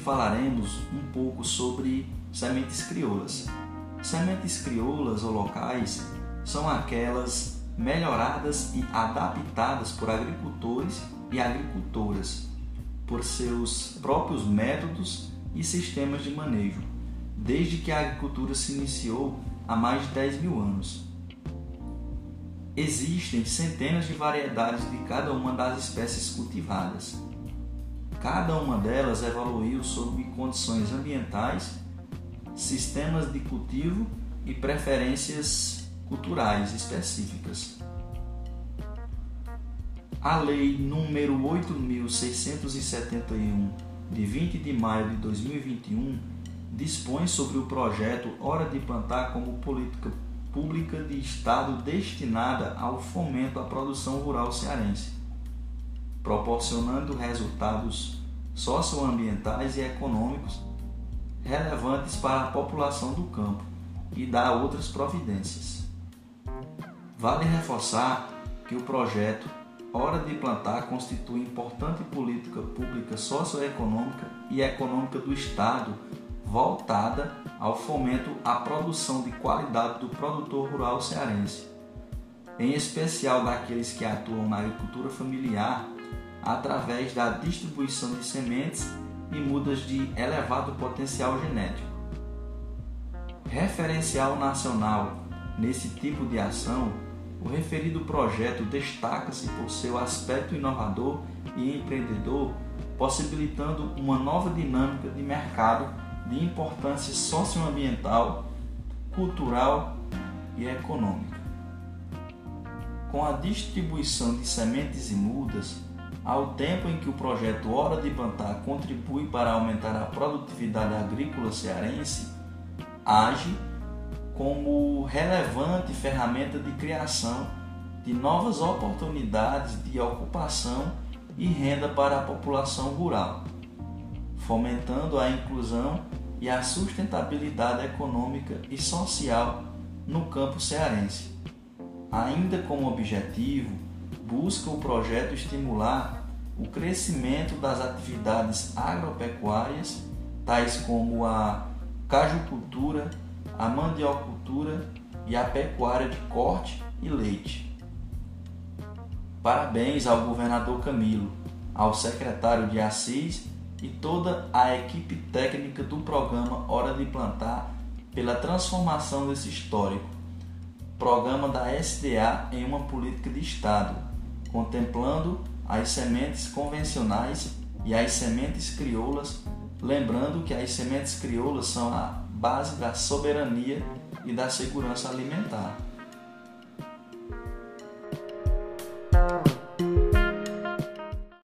falaremos um pouco sobre sementes crioulas. Sementes crioulas ou locais são aquelas melhoradas e adaptadas por agricultores e agricultoras por seus próprios métodos e sistemas de manejo, desde que a agricultura se iniciou há mais de 10 mil anos. Existem centenas de variedades de cada uma das espécies cultivadas. Cada uma delas evoluiu sob condições ambientais, sistemas de cultivo e preferências culturais específicas. A Lei número 8671 de 20 de maio de 2021 dispõe sobre o projeto Hora de Plantar como política pública de Estado destinada ao fomento à produção rural cearense, proporcionando resultados socioambientais e econômicos relevantes para a população do campo e dá outras providências. Vale reforçar que o projeto Hora de Plantar constitui importante política pública socioeconômica e econômica do Estado voltada ao fomento à produção de qualidade do produtor rural cearense, em especial daqueles que atuam na agricultura familiar através da distribuição de sementes e mudas de elevado potencial genético. Referencial nacional nesse tipo de ação o referido projeto destaca-se por seu aspecto inovador e empreendedor, possibilitando uma nova dinâmica de mercado de importância socioambiental, cultural e econômica. Com a distribuição de sementes e mudas, ao tempo em que o projeto Hora de Plantar contribui para aumentar a produtividade agrícola cearense, age como relevante ferramenta de criação de novas oportunidades de ocupação e renda para a população rural, fomentando a inclusão e a sustentabilidade econômica e social no campo cearense. Ainda como objetivo, busca o projeto estimular o crescimento das atividades agropecuárias, tais como a cajucultura, a mandiocultura e a pecuária de corte e leite. Parabéns ao governador Camilo, ao secretário de Assis e toda a equipe técnica do programa Hora de Plantar pela transformação desse histórico programa da SDA em uma política de Estado, contemplando as sementes convencionais e as sementes crioulas, lembrando que as sementes crioulas são a base da soberania e da segurança alimentar.